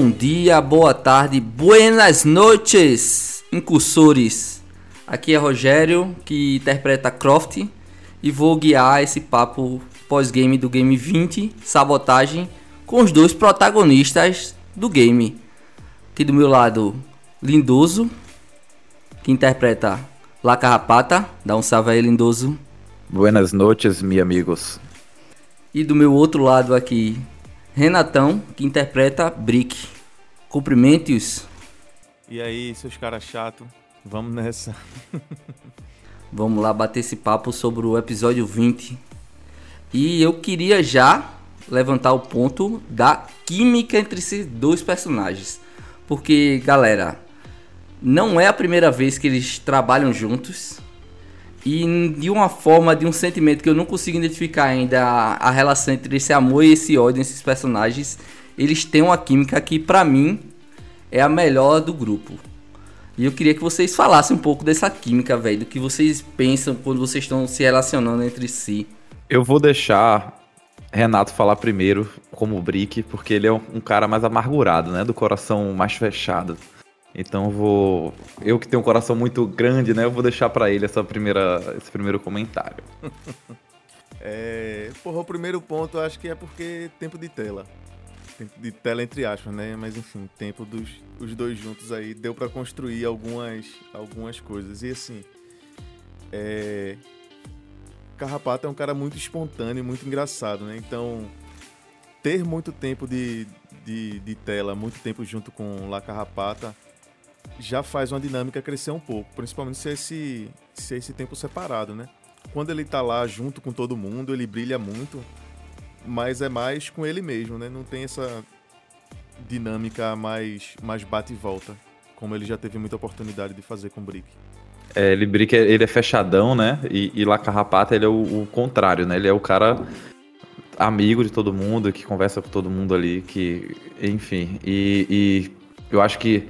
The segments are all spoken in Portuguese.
Bom dia, boa tarde, buenas noites, incursores. Aqui é Rogério, que interpreta Croft, e vou guiar esse papo pós-game do Game 20, Sabotagem, com os dois protagonistas do game. Aqui do meu lado, Lindoso, que interpreta La Carrapata. Dá um salve aí, Lindoso. Buenas noites, meus amigos. E do meu outro lado aqui, Renatão, que interpreta Brick. Cumprimentos. E aí, seus caras chato, vamos nessa. vamos lá bater esse papo sobre o episódio 20. E eu queria já levantar o ponto da química entre esses dois personagens. Porque, galera, não é a primeira vez que eles trabalham juntos. E de uma forma, de um sentimento que eu não consigo identificar ainda a, relação entre esse amor e esse ódio nesses personagens, eles têm uma química que para mim é a melhor do grupo. E eu queria que vocês falassem um pouco dessa química, velho, do que vocês pensam quando vocês estão se relacionando entre si. Eu vou deixar Renato falar primeiro como Brick, porque ele é um cara mais amargurado, né, do coração mais fechado. Então vou. Eu que tenho um coração muito grande, né? Eu vou deixar para ele essa primeira, esse primeiro comentário. é, porra, o primeiro ponto eu acho que é porque tempo de tela. Tempo de tela entre aspas, né? Mas enfim, tempo dos os dois juntos aí deu para construir algumas, algumas coisas. E assim. É. Carrapato é um cara muito espontâneo, muito engraçado, né? Então, ter muito tempo de, de, de tela, muito tempo junto com La Carrapata já faz uma dinâmica crescer um pouco, principalmente se é esse, se é esse tempo separado, né? Quando ele tá lá junto com todo mundo, ele brilha muito, mas é mais com ele mesmo, né? Não tem essa dinâmica mais, mais bate e volta, como ele já teve muita oportunidade de fazer com o Brick. É, ele Brick, ele é fechadão, né? E, e La Carrapata, ele é o, o contrário, né? Ele é o cara amigo de todo mundo, que conversa com todo mundo ali, que, enfim, e, e eu acho que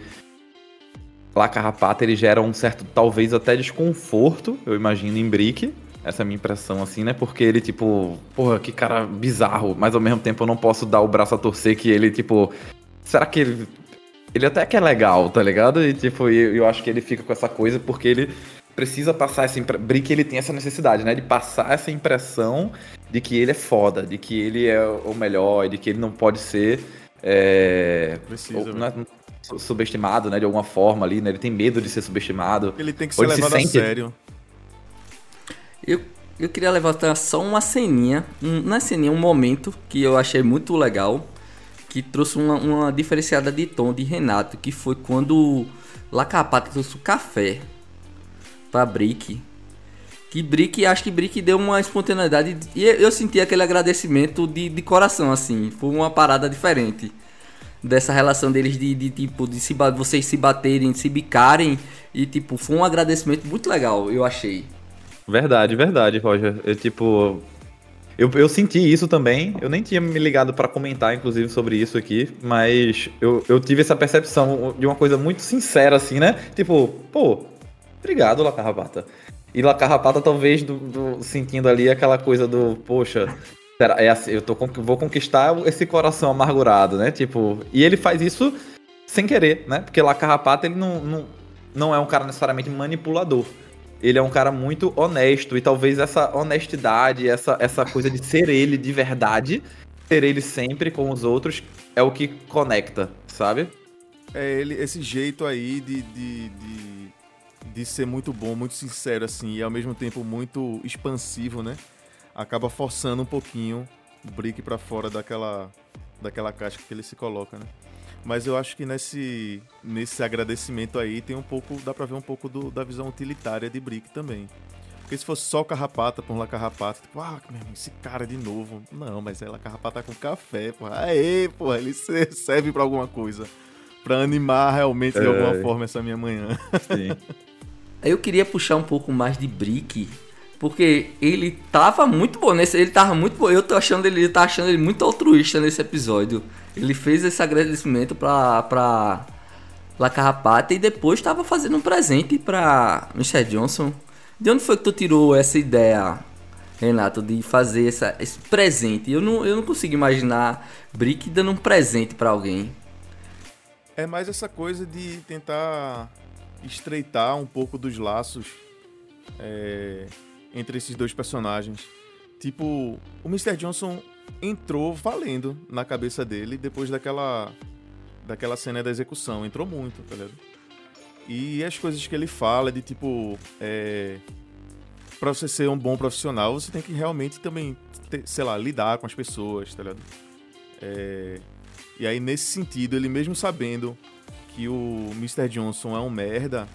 lá Carrapata ele gera um certo, talvez até desconforto, eu imagino, em Brick. Essa é a minha impressão, assim, né? Porque ele, tipo, porra, que cara bizarro, mas ao mesmo tempo eu não posso dar o braço a torcer que ele, tipo. Será que ele. Ele até que é legal, tá ligado? E, tipo, eu, eu acho que ele fica com essa coisa porque ele precisa passar essa impressão. Brick ele tem essa necessidade, né? De passar essa impressão de que ele é foda, de que ele é o melhor, de que ele não pode ser. É... Precisa. Ou, não é, subestimado, né, de alguma forma ali, né? Ele tem medo de ser subestimado. Ele tem que ser levado se sente... a sério. Eu, eu queria levantar só uma ceninha, um, não é ceninha, um momento que eu achei muito legal, que trouxe uma, uma diferenciada de tom de Renato, que foi quando Lacapata trouxe o café pra Brick. Que Brick, acho que Brick deu uma espontaneidade e eu senti aquele agradecimento de, de coração, assim. Foi uma parada diferente dessa relação deles de, de tipo de se vocês se baterem, de se bicarem e tipo foi um agradecimento muito legal, eu achei. Verdade, verdade, Roger. Eu tipo eu, eu senti isso também. Eu nem tinha me ligado para comentar, inclusive, sobre isso aqui, mas eu, eu tive essa percepção de uma coisa muito sincera, assim, né? Tipo, pô, obrigado, La Carrapata. E La Carrapata, talvez, do, do, sentindo ali aquela coisa do, poxa, é assim, eu tô, vou conquistar esse coração amargurado, né? Tipo, e ele faz isso sem querer, né? Porque lá Carrapato, ele não, não, não é um cara necessariamente manipulador. Ele é um cara muito honesto e talvez essa honestidade, essa, essa coisa de ser ele de verdade, ser ele sempre com os outros, é o que conecta, sabe? É ele, esse jeito aí de, de, de, de ser muito bom, muito sincero, assim, e ao mesmo tempo muito expansivo, né? Acaba forçando um pouquinho o Brick para fora daquela, daquela caixa que ele se coloca, né? Mas eu acho que nesse, nesse agradecimento aí tem um pouco, dá pra ver um pouco do, da visão utilitária de Brick também. Porque se fosse só carrapata por lá carrapata, tipo, ah, esse cara de novo. Não, mas ela carrapata com café, porra. Aê, porra, ele serve para alguma coisa. Pra animar realmente de é. alguma forma essa minha manhã. Sim. Eu queria puxar um pouco mais de Brick porque ele tava muito bom nesse. Ele tava muito bom. Eu tô achando ele, ele tá achando ele muito altruísta nesse episódio. Ele fez esse agradecimento pra, pra La Carrapata e depois tava fazendo um presente pra Mr. Johnson. De onde foi que tu tirou essa ideia, Renato, de fazer essa, esse presente? Eu não, eu não consigo imaginar Brick dando um presente para alguém. É mais essa coisa de tentar estreitar um pouco dos laços é, entre esses dois personagens. Tipo, o Mr. Johnson entrou valendo na cabeça dele depois daquela daquela cena da execução. Entrou muito, tá ligado? E as coisas que ele fala de tipo. É, pra você ser um bom profissional, você tem que realmente também, ter, sei lá, lidar com as pessoas, tá ligado? É, e aí, nesse sentido, ele mesmo sabendo que o Mr. Johnson é um merda,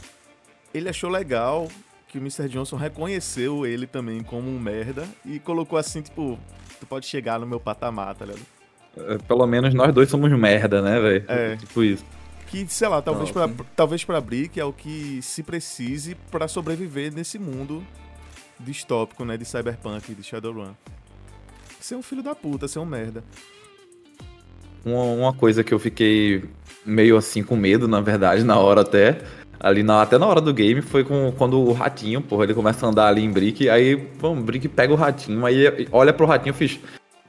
ele achou legal que o Mr. Johnson reconheceu ele também como um merda e colocou assim, tipo, tu pode chegar no meu patamar, tá ligado? É, pelo menos nós dois somos merda, né, velho? É. Tipo isso. Que, sei lá, talvez para talvez pra Brick é o que se precise para sobreviver nesse mundo distópico, né, de Cyberpunk, de Shadowrun. Ser um filho da puta, ser um merda. Uma, uma coisa que eu fiquei meio assim com medo, na verdade, na hora até, ali na, até na hora do game, foi com, quando o ratinho, porra, ele começa a andar ali em Brick, aí, bom, Brick pega o ratinho, aí olha pro ratinho e fiz.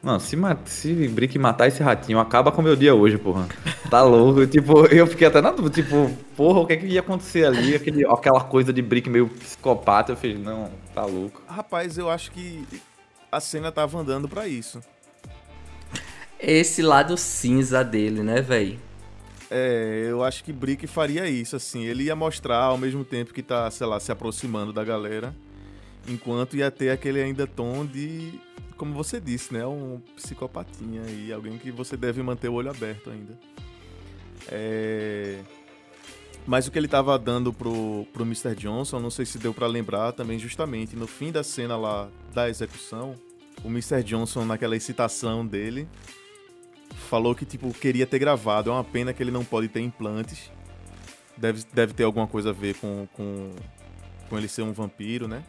Mano, se, se Brick matar esse ratinho, acaba com o meu dia hoje, porra. Tá louco. tipo, eu fiquei até na dúvida, tipo, porra, o que, é que ia acontecer ali? Aquele, aquela coisa de Brick meio psicopata. Eu fiz, não, tá louco. Rapaz, eu acho que a cena tava andando para isso. Esse lado cinza dele, né, velho? É, eu acho que Brick faria isso, assim. Ele ia mostrar ao mesmo tempo que tá, sei lá, se aproximando da galera. Enquanto ia ter aquele ainda tom de. Como você disse, né? Um psicopatinha e alguém que você deve manter o olho aberto ainda. É... Mas o que ele tava dando pro, pro Mr. Johnson, não sei se deu para lembrar também, justamente no fim da cena lá da execução, o Mr. Johnson, naquela excitação dele, falou que, tipo, queria ter gravado. É uma pena que ele não pode ter implantes. Deve, deve ter alguma coisa a ver com, com, com ele ser um vampiro, né?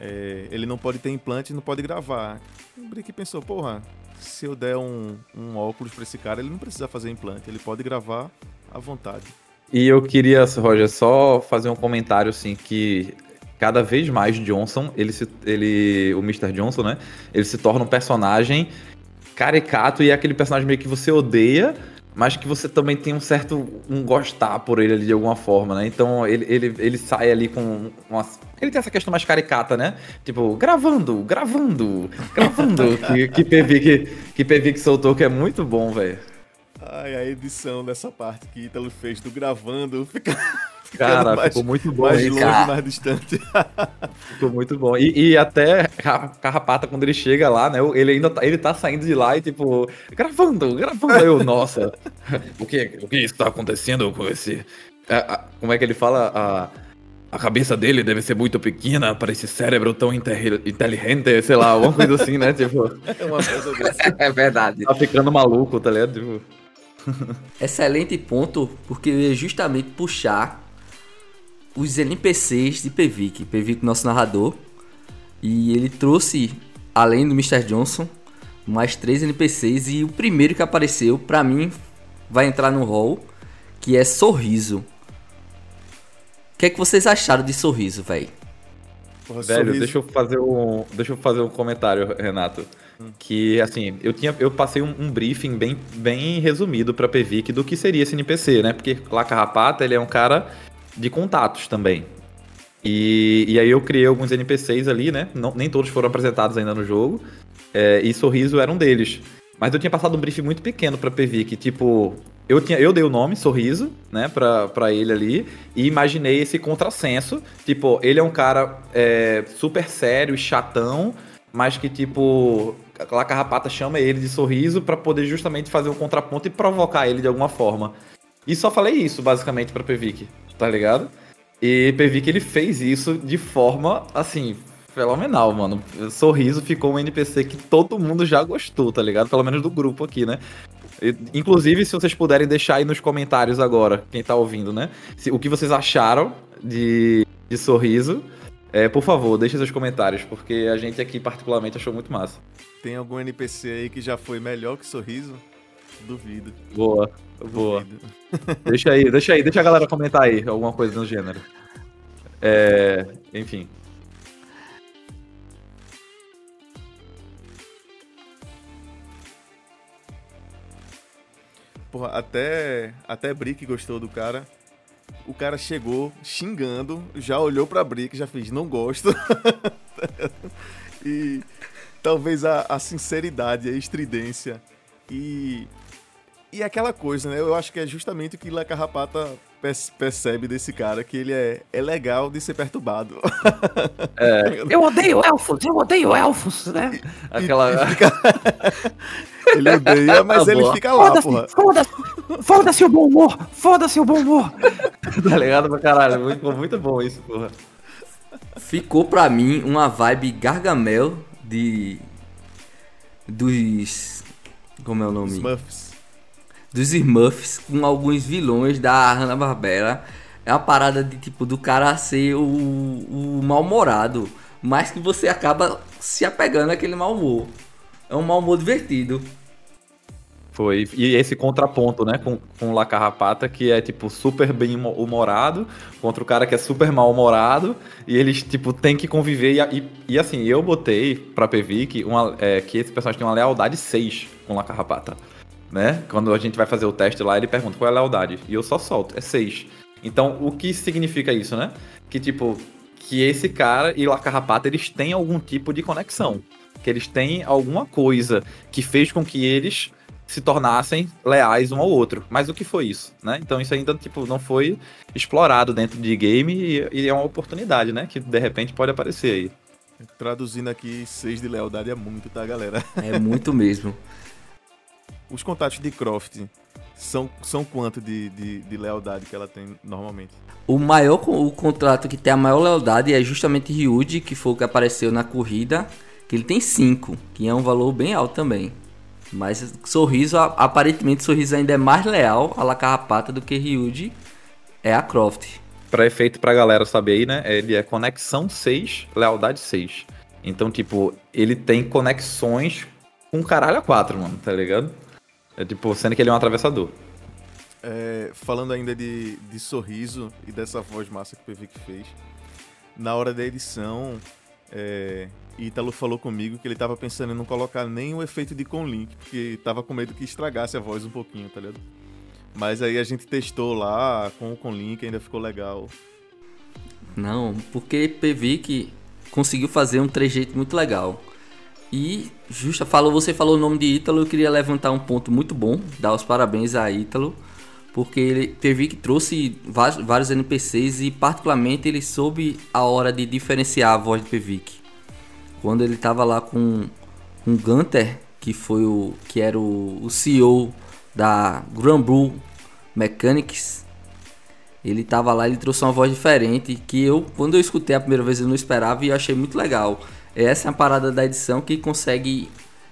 É, ele não pode ter implante e não pode gravar. O Brick pensou, porra, se eu der um, um óculos pra esse cara, ele não precisa fazer implante, ele pode gravar à vontade. E eu queria, Roger, só fazer um comentário assim que cada vez mais Johnson, ele se, ele, o Mr. Johnson, né? Ele se torna um personagem caricato e é aquele personagem meio que você odeia, mas que você também tem um certo um gostar por ele ali de alguma forma, né? Então ele, ele, ele sai ali com uma. Ele tem essa questão mais caricata, né? Tipo, gravando, gravando, gravando. que, que, PV, que, que PV que soltou, que é muito bom, velho. Ai, a edição dessa parte que Ítalo fez do gravando fica. Cara, mais, ficou muito bom. Mais longe, cara. mais distante. ficou muito bom. E, e, até Carrapata, quando ele chega lá, né? Ele ainda tá, ele tá saindo de lá e, tipo, gravando, gravando. Eu, nossa, o que, o que está acontecendo com esse. como é que ele fala? A, a cabeça dele deve ser muito pequena para esse cérebro tão inteligente, sei lá, alguma coisa assim, né? Tipo. É uma coisa dessa. É verdade. Tá ficando maluco, tá ligado? Tipo. Excelente ponto, porque justamente puxar os NPCs de Pevic, Pevic nosso narrador, e ele trouxe, além do Mr. Johnson, mais três NPCs e o primeiro que apareceu, para mim, vai entrar no hall, que é Sorriso. O que é que vocês acharam de Sorriso, velho? Velho, sorriso. deixa eu fazer um, deixa eu fazer um comentário, Renato. Hum. Que assim, eu tinha, eu passei um, um briefing bem, bem resumido para Pevic do que seria esse NPC, né? Porque lá Carrapata, ele é um cara de contatos também. E, e aí eu criei alguns NPCs ali, né? Não, nem todos foram apresentados ainda no jogo. É, e Sorriso era um deles. Mas eu tinha passado um briefing muito pequeno pra PV, tipo, eu, tinha, eu dei o nome, Sorriso, né, pra, pra ele ali, e imaginei esse contrassenso. Tipo, ele é um cara é, super sério e chatão, mas que, tipo, a Carrapata chama ele de Sorriso para poder justamente fazer um contraponto e provocar ele de alguma forma. E só falei isso, basicamente, pra Pevic tá ligado? E Pevic ele fez isso de forma, assim, fenomenal, mano. Sorriso ficou um NPC que todo mundo já gostou, tá ligado? Pelo menos do grupo aqui, né? Inclusive, se vocês puderem deixar aí nos comentários agora, quem tá ouvindo, né? Se, o que vocês acharam de, de Sorriso. É, por favor, deixe seus comentários, porque a gente aqui particularmente achou muito massa. Tem algum NPC aí que já foi melhor que Sorriso? Duvido. Boa, boa. deixa aí, deixa aí, deixa a galera comentar aí alguma coisa no gênero. É, enfim. porra, até, até Brick gostou do cara. O cara chegou xingando, já olhou pra Brick, já fez, não gosto. e talvez a, a sinceridade, a estridência e e aquela coisa, né? Eu acho que é justamente o que La Carrapata percebe desse cara, que ele é, é legal de ser perturbado. É. eu odeio elfos, eu odeio elfos, né? Aquela... Fica... ele odeia, mas tá ele fica lá, foda porra. Foda-se, foda-se o bom humor, foda-se o bom humor. tá ligado pra caralho? Muito, muito bom isso, porra. Ficou pra mim uma vibe Gargamel de... Dos... Como é o nome? Smurfs dos Smurfs com alguns vilões da Hanna-Barbera. É uma parada de tipo do cara ser o, o mal-humorado, mas que você acaba se apegando àquele mau humor. É um mau humor divertido. Foi. E esse contraponto, né, com, com o La Carrapata, que é, tipo, super bem humorado, contra o cara que é super mal-humorado, e eles, tipo, tem que conviver. E, e, e assim, eu botei pra PV uma, é, que esse personagem tem uma lealdade 6 com o La Carrapata né? Quando a gente vai fazer o teste lá, ele pergunta qual é a lealdade. E eu só solto, é 6. Então, o que significa isso, né? Que, tipo, que esse cara e o Carrapata, eles têm algum tipo de conexão. Que eles têm alguma coisa que fez com que eles se tornassem leais um ao outro. Mas o que foi isso, né? Então isso ainda, tipo, não foi explorado dentro de game e, e é uma oportunidade, né? Que de repente pode aparecer aí. Traduzindo aqui, seis de lealdade é muito, tá, galera? É muito mesmo. Os contatos de Croft são, são quanto de, de, de, lealdade que ela tem normalmente? O maior o contrato que tem a maior lealdade é justamente Ryuji, que foi o que apareceu na corrida, que ele tem 5, que é um valor bem alto também. Mas Sorriso, aparentemente Sorriso ainda é mais leal a La Carrapata do que Ryuji é a Croft. Pra efeito pra galera saber aí, né? Ele é conexão 6, lealdade 6. Então, tipo, ele tem conexões com caralho a 4, mano, tá ligado? É tipo, sendo que ele é um atravessador. É, falando ainda de, de sorriso e dessa voz massa que o PV que fez, na hora da edição, é, Ítalo falou comigo que ele tava pensando em não colocar nem o efeito de conlink, porque tava com medo que estragasse a voz um pouquinho, tá ligado? Mas aí a gente testou lá com o conlink, ainda ficou legal. Não, porque PV que conseguiu fazer um trejeito muito legal. E justa falou, você falou o nome de Ítalo, eu queria levantar um ponto muito bom, dar os parabéns a Ítalo, porque ele teve que trouxe vários, NPCs e particularmente ele soube a hora de diferenciar a voz de Pevic. Quando ele estava lá com um Gunter, que foi o que era o, o CEO da Granblue Mechanics, ele estava lá, ele trouxe uma voz diferente que eu, quando eu escutei a primeira vez, eu não esperava e achei muito legal. Essa é a parada da edição que consegue,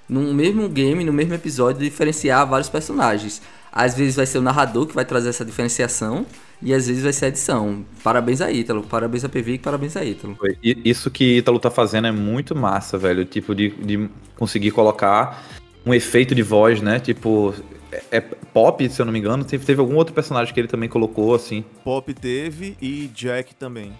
no mesmo game, no mesmo episódio, diferenciar vários personagens. Às vezes vai ser o narrador que vai trazer essa diferenciação, e às vezes vai ser a edição. Parabéns a Ítalo, parabéns a PV e parabéns a Ítalo. Isso que Ítalo tá fazendo é muito massa, velho. Tipo, de, de conseguir colocar um efeito de voz, né? Tipo, é, é, Pop, se eu não me engano, teve, teve algum outro personagem que ele também colocou, assim. Pop teve e Jack também.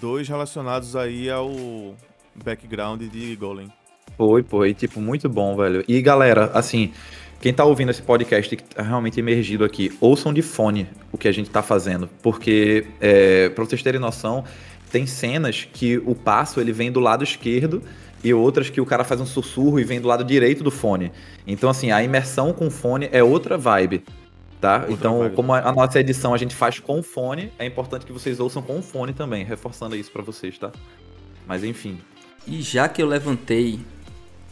Dois relacionados aí ao, background de Golem. Foi, pô, e tipo, muito bom, velho. E galera, assim, quem tá ouvindo esse podcast que tá realmente emergido aqui, ouçam de fone o que a gente tá fazendo. Porque, é, pra vocês terem noção, tem cenas que o passo ele vem do lado esquerdo e outras que o cara faz um sussurro e vem do lado direito do fone. Então, assim, a imersão com fone é outra vibe. Tá? Outra então, vibe. como a nossa edição a gente faz com fone, é importante que vocês ouçam com fone também, reforçando isso para vocês, tá? Mas enfim, e já que eu levantei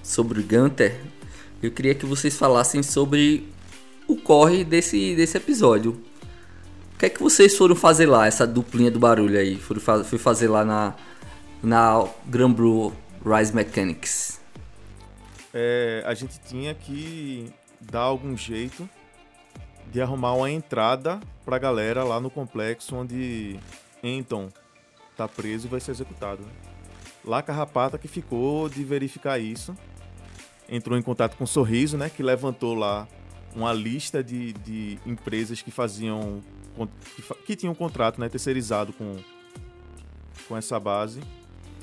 sobre o Gunter, eu queria que vocês falassem sobre o corre desse, desse episódio. O que é que vocês foram fazer lá, essa duplinha do barulho aí? Foram fui fazer lá na, na Granblue Rise Mechanics. É, a gente tinha que dar algum jeito de arrumar uma entrada pra galera lá no complexo onde Anton tá preso e vai ser executado. Né? Lá Carrapata que ficou de verificar isso. Entrou em contato com o Sorriso, né? Que levantou lá uma lista de, de empresas que faziam. Que, que tinham um contrato né, terceirizado com, com essa base.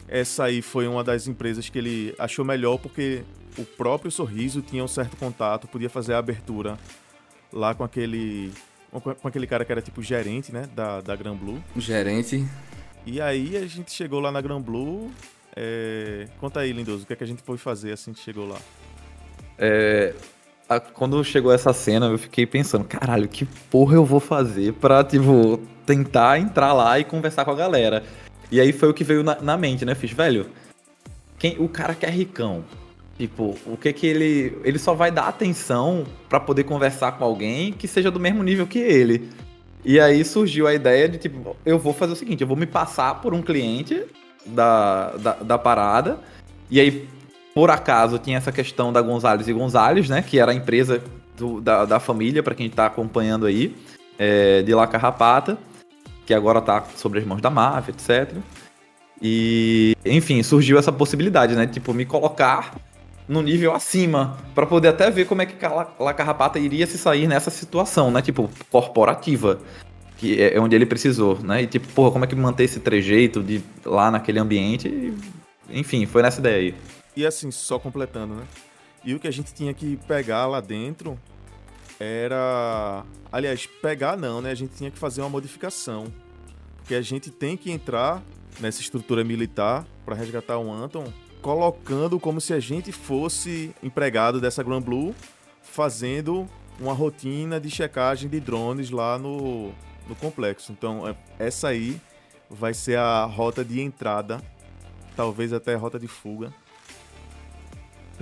Essa aí foi uma das empresas que ele achou melhor porque o próprio Sorriso tinha um certo contato, podia fazer a abertura lá com aquele com aquele cara que era tipo gerente, né, da, da Gran Blue. Gerente. E aí a gente chegou lá na Gran Blue. É... Conta aí, Lindoso, o que, é que a gente foi fazer assim que chegou lá? É, a, quando chegou essa cena, eu fiquei pensando, caralho, que porra eu vou fazer pra, tipo, tentar entrar lá e conversar com a galera. E aí foi o que veio na, na mente, né? Fiz, velho, quem, o cara que é ricão, tipo, o que que ele. Ele só vai dar atenção para poder conversar com alguém que seja do mesmo nível que ele. E aí surgiu a ideia de, tipo, eu vou fazer o seguinte, eu vou me passar por um cliente da, da, da parada. E aí, por acaso, tinha essa questão da Gonzalez e Gonzalez, né? Que era a empresa do, da, da família, para quem está acompanhando aí, é, de La Carrapata que agora tá sobre as mãos da máfia, etc. E, enfim, surgiu essa possibilidade, né? Tipo, me colocar no nível acima, para poder até ver como é que a La Carrapata iria se sair nessa situação, né? Tipo, corporativa, que é onde ele precisou, né? E tipo, porra, como é que manter esse trejeito de lá naquele ambiente? E, enfim, foi nessa ideia aí. E assim, só completando, né? E o que a gente tinha que pegar lá dentro era. Aliás, pegar não, né? A gente tinha que fazer uma modificação. Porque a gente tem que entrar nessa estrutura militar para resgatar o Anton, colocando como se a gente fosse empregado dessa Grand Blue, fazendo uma rotina de checagem de drones lá no, no complexo. Então, é, essa aí vai ser a rota de entrada, talvez até a rota de fuga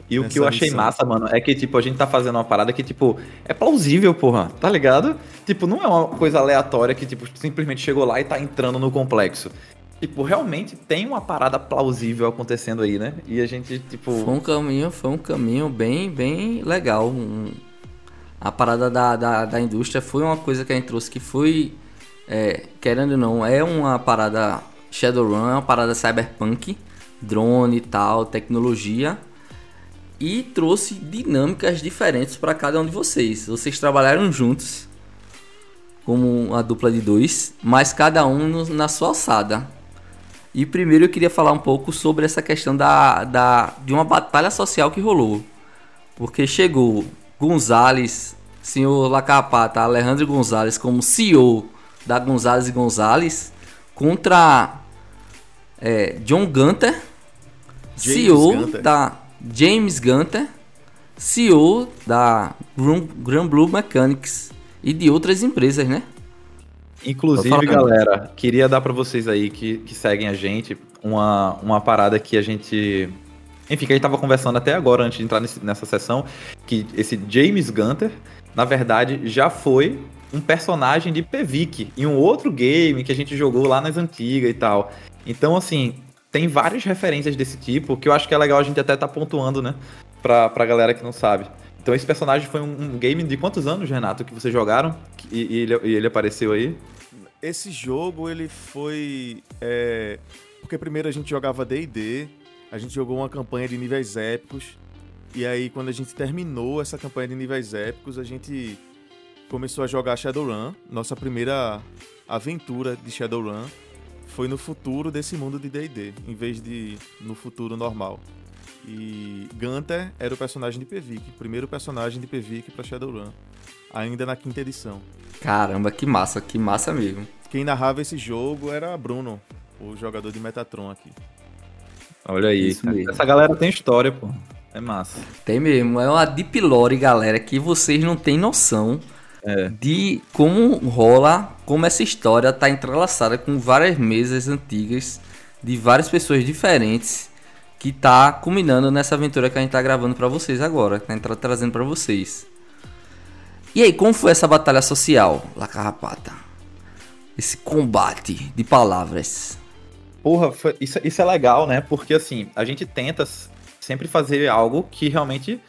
e o que eu achei missão. massa, mano, é que, tipo, a gente tá fazendo uma parada que, tipo, é plausível, porra, tá ligado? Tipo, não é uma coisa aleatória que, tipo, simplesmente chegou lá e tá entrando no complexo. Tipo, realmente tem uma parada plausível acontecendo aí, né? E a gente, tipo. Foi um caminho, foi um caminho bem, bem legal. Um... A parada da, da, da, indústria foi uma coisa que a gente trouxe que foi. É, querendo ou não, é uma parada Shadowrun, é uma parada cyberpunk, drone e tal, tecnologia e trouxe dinâmicas diferentes para cada um de vocês. Vocês trabalharam juntos como uma dupla de dois, mas cada um no, na sua alçada. E primeiro eu queria falar um pouco sobre essa questão da, da de uma batalha social que rolou. Porque chegou Gonzales, senhor Lacapata, Alejandro Gonzales como CEO da Gonzales e Gonzales contra é, John Gunter, James CEO Gunter. da James Gunter, CEO da Grand Blue Mechanics e de outras empresas, né? Inclusive, galera, queria dar para vocês aí que, que seguem a gente uma, uma parada que a gente. Enfim, que a gente tava conversando até agora, antes de entrar nesse, nessa sessão, que esse James Gunter, na verdade, já foi um personagem de PVIC em um outro game que a gente jogou lá nas antigas e tal. Então, assim, tem várias referências desse tipo que eu acho que é legal a gente até tá pontuando, né? Pra, pra galera que não sabe. Então esse personagem foi um, um game de quantos anos, Renato, que vocês jogaram e, e, ele, e ele, apareceu aí? Esse jogo, ele foi... É... Porque primeiro a gente jogava D&D, a gente jogou uma campanha de níveis épicos, e aí quando a gente terminou essa campanha de níveis épicos, a gente começou a jogar Shadowrun, nossa primeira aventura de Shadowrun, foi no futuro desse mundo de D&D, em vez de no futuro normal. E Gunter era o personagem de Pevik, primeiro personagem de Pevik para Shadowrun, ainda na quinta edição. Caramba, que massa, que massa mesmo. Quem narrava esse jogo era Bruno, o jogador de Metatron aqui. Olha aí, essa galera tem história, pô. É massa. Tem mesmo, é uma deep lore, galera, que vocês não têm noção é. de como rola, como essa história está entrelaçada com várias mesas antigas de várias pessoas diferentes que tá culminando nessa aventura que a gente tá gravando para vocês agora, que a gente tá trazendo para vocês. E aí, como foi essa batalha social, La Carrapata? Esse combate de palavras. Porra, foi, isso, isso é legal, né? Porque assim, a gente tenta sempre fazer algo que realmente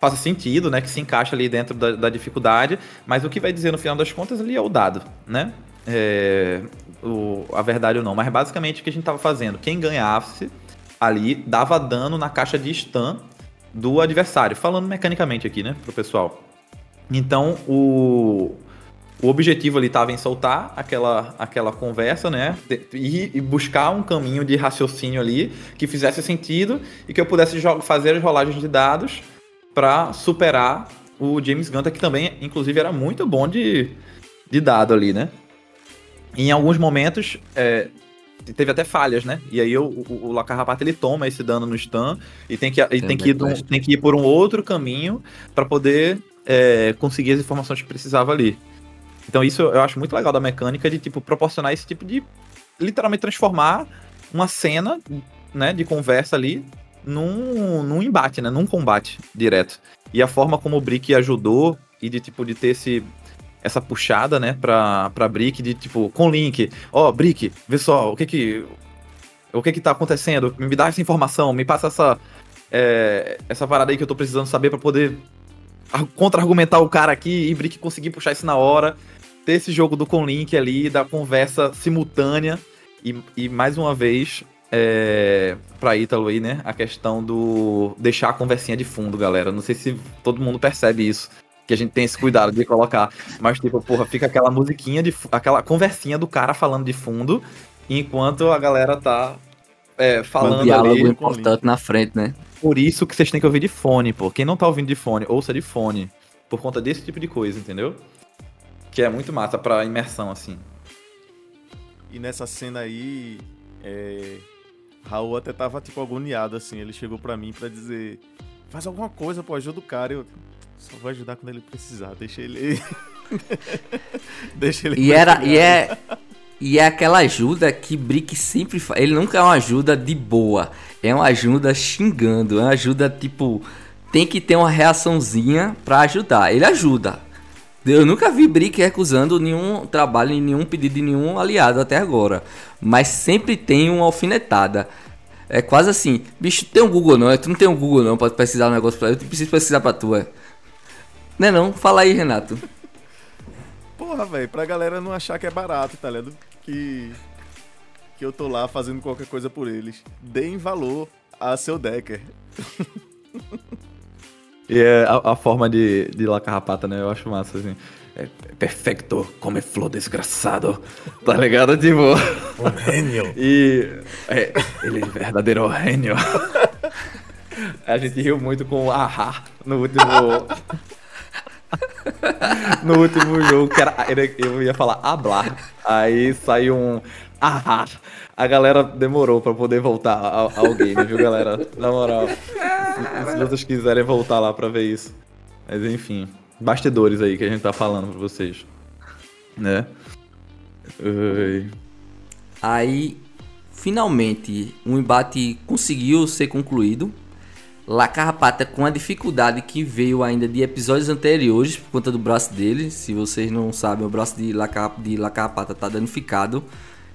faça sentido, né? Que se encaixa ali dentro da, da, dificuldade, mas o que vai dizer no final das contas ali é o dado, né? É, o, a verdade ou não. Mas basicamente o que a gente estava fazendo, quem ganhasse ali dava dano na caixa de stun do adversário, falando mecanicamente aqui, né, pro pessoal. Então o, o objetivo ali estava em soltar aquela, aquela conversa, né? E, e, buscar um caminho de raciocínio ali que fizesse sentido e que eu pudesse fazer as rolagens de dados para superar o James Gunn, que também, inclusive, era muito bom de, de dado ali, né? Em alguns momentos, é, teve até falhas, né? E aí o, o, o Lacarrapata ele toma esse dano no stun e tem que, e tem que, ir, um, tem que ir por um outro caminho para poder é, conseguir as informações que precisava ali. Então isso eu acho muito legal da mecânica de tipo proporcionar esse tipo de literalmente transformar uma cena, né, de conversa ali num, num embate, né, num combate direto. E a forma como o Brick ajudou e de tipo de ter esse essa puxada, né, pra, pra Brick de tipo, com Link, ó, oh, Brick, vê só, o que que o que que tá acontecendo? Me dá essa informação, me passa essa é, essa parada aí que eu tô precisando saber para poder contra-argumentar o cara aqui e Brick conseguir puxar isso na hora. Ter esse jogo do Conlink ali, da conversa simultânea. E, e mais uma vez, é, pra Ítalo aí, né? A questão do deixar a conversinha de fundo, galera. Não sei se todo mundo percebe isso. Que a gente tem esse cuidado de colocar. Mas, tipo, porra, fica aquela musiquinha de. aquela conversinha do cara falando de fundo. Enquanto a galera tá é, falando um diálogo ali. importante na frente, né? Por isso que vocês têm que ouvir de fone, pô. Quem não tá ouvindo de fone, ouça de fone. Por conta desse tipo de coisa, entendeu? Que é muito massa pra imersão, assim. E nessa cena aí, é... Raul até tava, tipo, agoniado, assim. Ele chegou pra mim pra dizer: faz alguma coisa, pô, ajuda o cara. Eu só vou ajudar quando ele precisar. Deixa ele. Deixa ele. E, era, e é. E é aquela ajuda que Brick sempre faz. Ele nunca é uma ajuda de boa. É uma ajuda xingando. É uma ajuda tipo. Tem que ter uma reaçãozinha para ajudar. Ele ajuda. Eu nunca vi Brick recusando nenhum trabalho, nenhum pedido de nenhum aliado até agora. Mas sempre tem uma alfinetada. É quase assim, bicho, tem um Google não, é? tu não tem um Google não, pode pesquisar um negócio pra eu, preciso pesquisar pra tu, é. Não é não? Fala aí, Renato. Porra, velho, pra galera não achar que é barato, tá ligado? Que, que eu tô lá fazendo qualquer coisa por eles. Deem valor a seu Decker. E é a, a, forma de, de La Carrapata, né? Eu acho massa, assim. É perfeito, como é flor desgraçado. Tá ligado? Tipo. Um gênio. E. É, ele é verdadeiro gênio. A gente riu muito com o Ahá no último. no último jogo, que era. Eu ia falar hablar. Aí saiu um. Ahá a galera demorou pra poder voltar ao, ao game, viu, galera? Na moral. Se, se vocês quiserem voltar lá pra ver isso. Mas enfim, bastidores aí que a gente tá falando pra vocês. Né? Ui. Aí, finalmente, o embate conseguiu ser concluído. La Carrapata com a dificuldade que veio ainda de episódios anteriores por conta do braço dele. Se vocês não sabem, o braço de La, de La Carrapata tá danificado.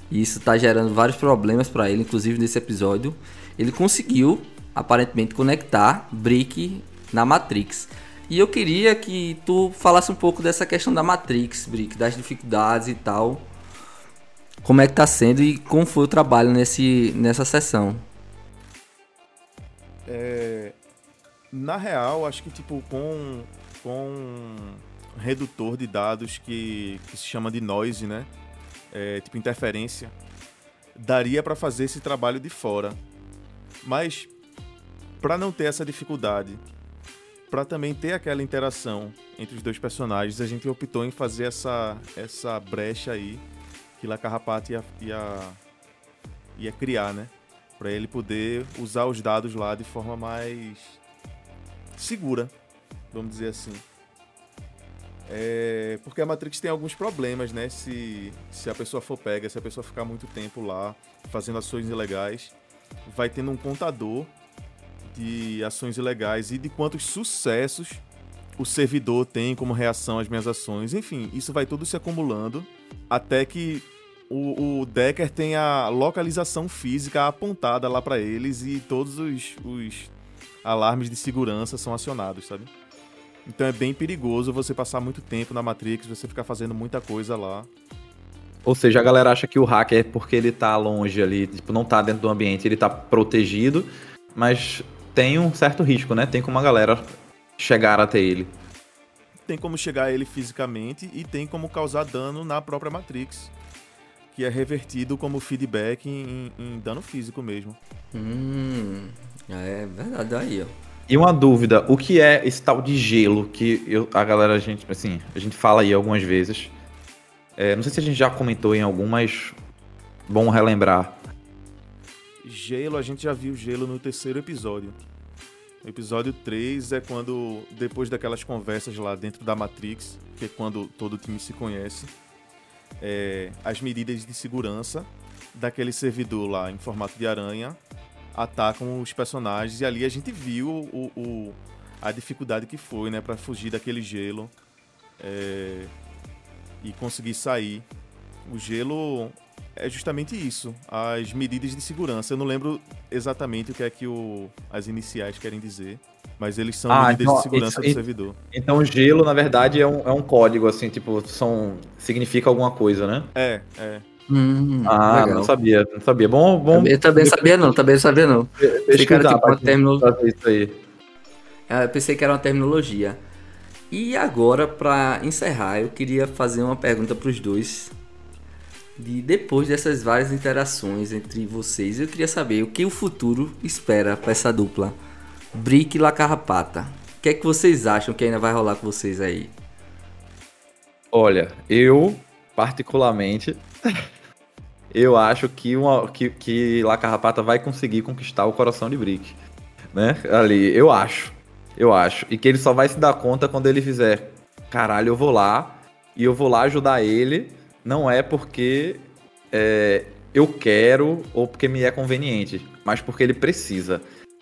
E isso está gerando vários problemas para ele, inclusive nesse episódio. Ele conseguiu, aparentemente, conectar Brick na Matrix. E eu queria que tu falasse um pouco dessa questão da Matrix, Brick, das dificuldades e tal. Como é que tá sendo e como foi o trabalho nesse, nessa sessão? É, na real, acho que tipo com com um redutor de dados que, que se chama de noise, né? é, tipo interferência, daria para fazer esse trabalho de fora. Mas para não ter essa dificuldade, para também ter aquela interação entre os dois personagens, a gente optou em fazer essa essa brecha aí que La Carrapata ia, ia, ia criar, né? Para ele poder usar os dados lá de forma mais segura, vamos dizer assim. É, porque a Matrix tem alguns problemas, né? Se, se a pessoa for pega, se a pessoa ficar muito tempo lá fazendo ações ilegais, vai tendo um contador de ações ilegais e de quantos sucessos o servidor tem como reação às minhas ações. Enfim, isso vai tudo se acumulando até que o, o Decker tem a localização física apontada lá para eles e todos os, os alarmes de segurança são acionados, sabe? Então é bem perigoso você passar muito tempo na Matrix, você ficar fazendo muita coisa lá. Ou seja, a galera acha que o hacker é porque ele tá longe ali, tipo, não tá dentro do ambiente, ele tá protegido, mas tem um certo risco, né? Tem como a galera chegar até ele. Tem como chegar a ele fisicamente e tem como causar dano na própria Matrix, que é revertido como feedback em, em dano físico mesmo. Hum, é verdade aí, ó. E uma dúvida, o que é esse tal de gelo que eu, a galera, a gente, assim, a gente fala aí algumas vezes. É, não sei se a gente já comentou em algum, mas bom relembrar. Gelo, a gente já viu gelo no terceiro episódio. O episódio 3 é quando, depois daquelas conversas lá dentro da Matrix, que é quando todo o time se conhece, é, as medidas de segurança daquele servidor lá em formato de aranha atacam os personagens e ali a gente viu o, o a dificuldade que foi, né, para fugir daquele gelo é, e conseguir sair. O gelo é justamente isso, as medidas de segurança. Eu não lembro exatamente o que é que o, as iniciais querem dizer, mas eles são ah, medidas então, de segurança isso, do servidor. Então o gelo, na verdade, é um, é um código, assim, tipo, são, significa alguma coisa, né? É, é. Hum, ah, legal. não sabia, não sabia. Bom, bom. Eu também sabia não, também sabia não. Tipo uma terminologia. Isso aí. Ah, eu pensei que era uma terminologia. E agora, para encerrar, eu queria fazer uma pergunta para os dois. De depois dessas várias interações entre vocês, eu queria saber o que o futuro espera para essa dupla, Brick La Carrapata. O que é que vocês acham que ainda vai rolar com vocês aí? Olha, eu particularmente eu acho que, uma, que, que La Carrapata vai conseguir conquistar o coração de Brick. Né? Ali, eu acho. Eu acho. E que ele só vai se dar conta quando ele fizer. Caralho, eu vou lá. E eu vou lá ajudar ele. Não é porque é, eu quero ou porque me é conveniente. Mas porque ele precisa.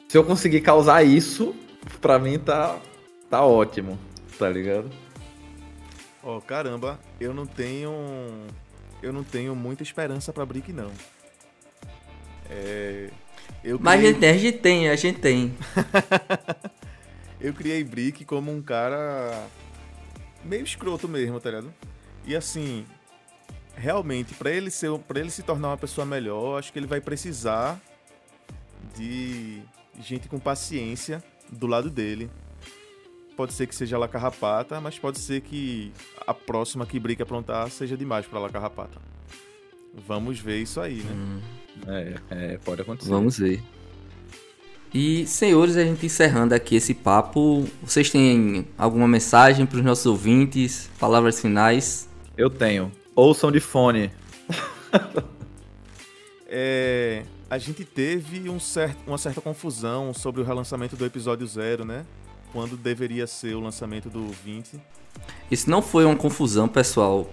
Se eu conseguir causar isso, pra mim tá, tá ótimo. Tá ligado? Ó, oh, caramba, eu não tenho eu não tenho muita esperança para Brick, não. É, eu Mas criei... a gente tem, a gente tem. eu criei Brick como um cara meio escroto mesmo, tá ligado? E assim, realmente, para ele ser, para ele se tornar uma pessoa melhor, acho que ele vai precisar de gente com paciência do lado dele pode ser que seja La Carrapata, mas pode ser que a próxima que Brick aprontar seja demais para La Carrapata. Vamos ver isso aí, né? Hum. É, é, pode acontecer. Vamos ver. E, senhores, a gente encerrando aqui esse papo, vocês têm alguma mensagem para os nossos ouvintes? Palavras finais? Eu tenho. Ouçam de fone. é, a gente teve um certo, uma certa confusão sobre o relançamento do episódio zero, né? quando deveria ser o lançamento do 20. Isso não foi uma confusão, pessoal.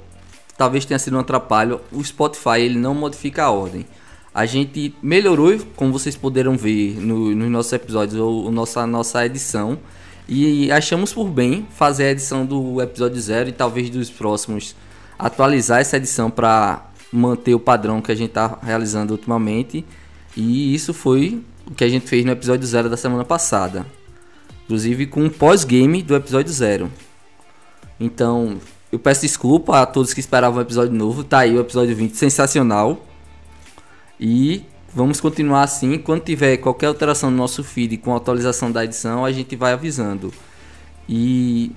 Talvez tenha sido um atrapalho. O Spotify ele não modifica a ordem. A gente melhorou, como vocês puderam ver no, nos nossos episódios, o, nossa, nossa edição. E achamos por bem fazer a edição do episódio zero e talvez dos próximos atualizar essa edição para manter o padrão que a gente está realizando ultimamente. E isso foi o que a gente fez no episódio zero da semana passada. Inclusive com um pós-game do episódio zero. Então, eu peço desculpa a todos que esperavam o episódio novo. Tá aí o episódio 20, sensacional. E vamos continuar assim. Quando tiver qualquer alteração no nosso feed com a atualização da edição, a gente vai avisando. E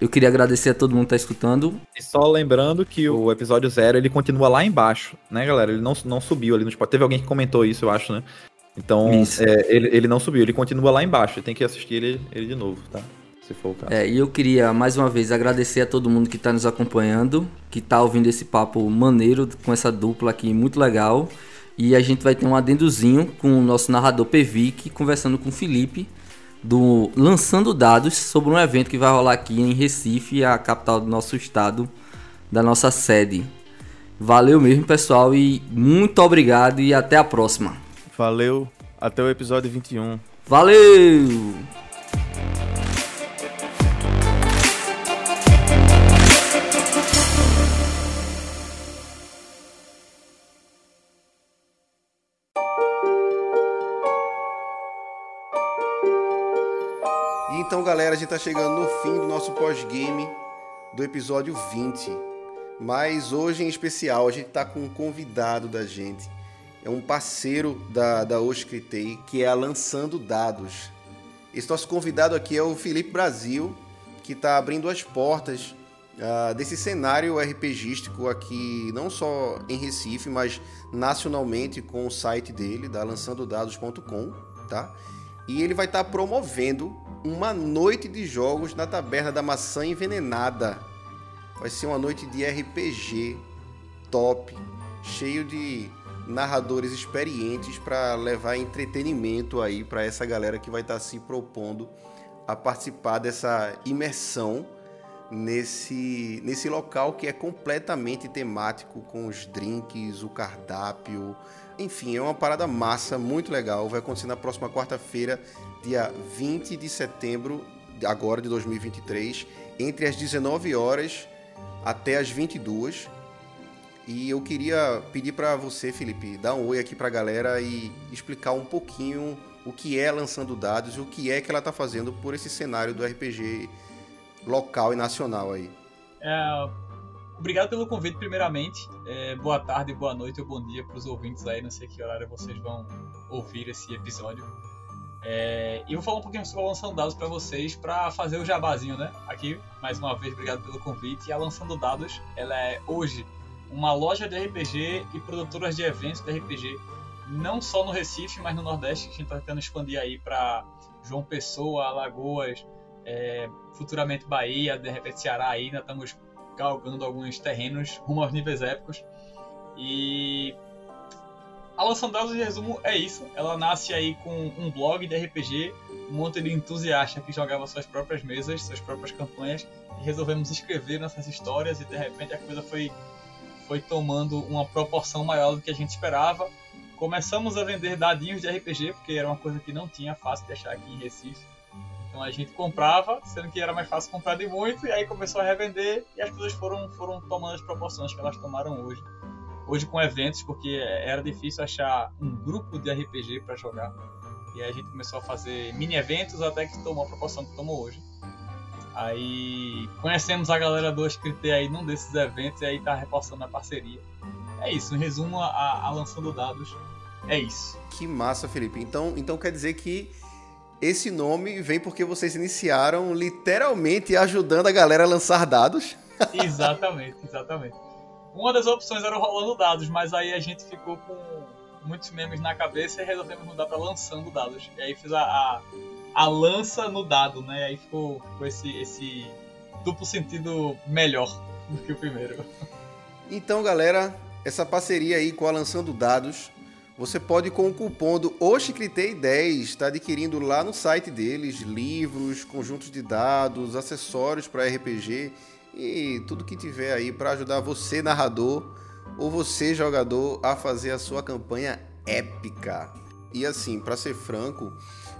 eu queria agradecer a todo mundo que tá escutando. E só lembrando que o episódio zero ele continua lá embaixo, né, galera? Ele não, não subiu ali no Spotify. Teve alguém que comentou isso, eu acho, né? Então, é, ele, ele não subiu, ele continua lá embaixo. Tem que assistir ele, ele de novo, tá? Se for o caso. É, e eu queria mais uma vez agradecer a todo mundo que está nos acompanhando, que está ouvindo esse papo maneiro com essa dupla aqui, muito legal. E a gente vai ter um adendozinho com o nosso narrador Pevic conversando com o Felipe do Lançando Dados sobre um evento que vai rolar aqui em Recife, a capital do nosso estado, da nossa sede. Valeu mesmo, pessoal, e muito obrigado e até a próxima. Valeu, até o episódio 21. Valeu! Galera, a gente tá chegando no fim do nosso pós-game do episódio 20. Mas hoje em especial a gente tá com um convidado da gente é um parceiro da, da Oscritei, que é a Lançando Dados. Esse nosso convidado aqui é o Felipe Brasil, que está abrindo as portas uh, desse cenário RPGístico aqui, não só em Recife, mas nacionalmente com o site dele, da lançandodados.com, tá? E ele vai estar tá promovendo uma noite de jogos na Taberna da Maçã Envenenada. Vai ser uma noite de RPG top, cheio de narradores experientes para levar entretenimento aí para essa galera que vai estar tá se propondo a participar dessa imersão nesse, nesse local que é completamente temático com os drinks, o cardápio, enfim, é uma parada massa, muito legal. Vai acontecer na próxima quarta-feira, dia 20 de setembro, agora de 2023, entre as 19 horas até as 22 e eu queria pedir para você, Felipe, dar um oi aqui para a galera e explicar um pouquinho o que é lançando dados e o que é que ela está fazendo por esse cenário do RPG local e nacional aí. É, obrigado pelo convite, primeiramente. É, boa tarde, boa noite ou bom dia para os ouvintes aí. Não sei que horário vocês vão ouvir esse episódio. É, e vou falar um pouquinho sobre a Lançando Dados para vocês, para fazer o jabazinho, né? Aqui, mais uma vez, obrigado pelo convite. E a Lançando Dados, ela é hoje uma loja de RPG e produtoras de eventos de RPG, não só no Recife, mas no Nordeste, que a gente está tentando expandir aí para João Pessoa, Alagoas, é, futuramente Bahia, de repente Ceará ainda estamos galgando alguns terrenos rumo aos níveis épicos. E a Lançandados, em resumo, é isso. Ela nasce aí com um blog de RPG, um monte de entusiasta que jogava suas próprias mesas, suas próprias campanhas, e resolvemos escrever nossas histórias e de repente a coisa foi foi tomando uma proporção maior do que a gente esperava. Começamos a vender dadinhos de RPG, porque era uma coisa que não tinha fácil de achar aqui em Recife. Então a gente comprava, sendo que era mais fácil comprar de muito, e aí começou a revender e as coisas foram, foram tomando as proporções que elas tomaram hoje. Hoje com eventos, porque era difícil achar um grupo de RPG para jogar. E aí a gente começou a fazer mini eventos até que tomou a proporção que tomou hoje. Aí conhecemos a galera do Escrite aí num desses eventos e aí tá reforçando a parceria. É isso, em resumo, a, a lançando dados é isso. Que massa, Felipe. Então, então quer dizer que esse nome vem porque vocês iniciaram literalmente ajudando a galera a lançar dados? exatamente, exatamente. Uma das opções era o rolando dados, mas aí a gente ficou com muitos memes na cabeça e resolvemos mudar para lançando dados. E aí fiz a, a a lança no dado, né? Aí ficou, ficou esse, esse duplo sentido melhor do que o primeiro. Então, galera, essa parceria aí com a Lançando Dados, você pode com o cupom do Oxicritei10 estar tá adquirindo lá no site deles livros, conjuntos de dados, acessórios para RPG e tudo que tiver aí para ajudar você narrador ou você jogador a fazer a sua campanha épica. E assim, para ser franco,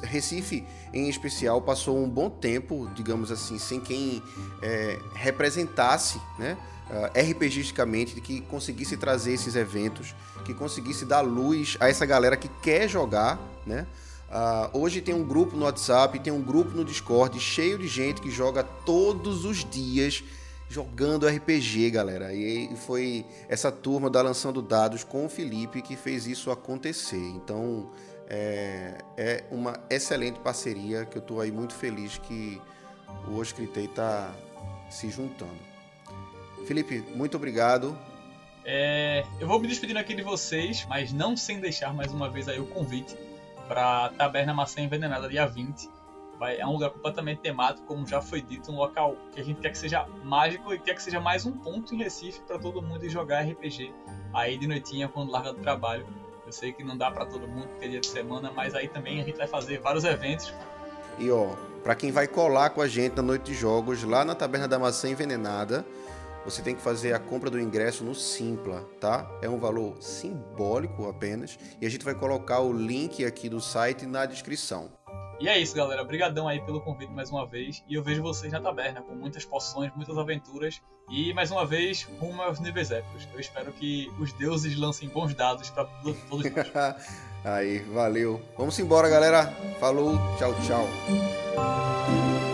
Recife, em especial, passou um bom tempo, digamos assim, sem quem é, representasse, né? Uh, RPGisticamente, que conseguisse trazer esses eventos, que conseguisse dar luz a essa galera que quer jogar, né? Uh, hoje tem um grupo no WhatsApp, tem um grupo no Discord cheio de gente que joga todos os dias jogando RPG, galera. E foi essa turma da Lançando Dados com o Felipe que fez isso acontecer. Então, é, é uma excelente parceria que eu estou aí muito feliz que o Oscritei está se juntando. Felipe, muito obrigado. É, eu vou me despedindo aqui de vocês, mas não sem deixar mais uma vez aí o convite para Taberna Maçã Envenenada dia 20. Vai, é um lugar completamente temático, como já foi dito, um local que a gente quer que seja mágico e quer que seja mais um ponto em Recife para todo mundo ir jogar RPG aí de noitinha quando larga do trabalho. Eu sei que não dá para todo mundo ter dia de semana, mas aí também a gente vai fazer vários eventos. E ó, para quem vai colar com a gente na noite de jogos lá na Taberna da Maçã Envenenada, você tem que fazer a compra do ingresso no Simpla, tá? É um valor simbólico apenas e a gente vai colocar o link aqui do site na descrição. E é isso, galera. Obrigadão aí pelo convite mais uma vez. E eu vejo vocês na taberna com muitas poções, muitas aventuras. E mais uma vez, rumo aos níveis épicos. Eu espero que os deuses lancem bons dados para todos nós. aí, valeu. Vamos embora, galera. Falou, tchau, tchau.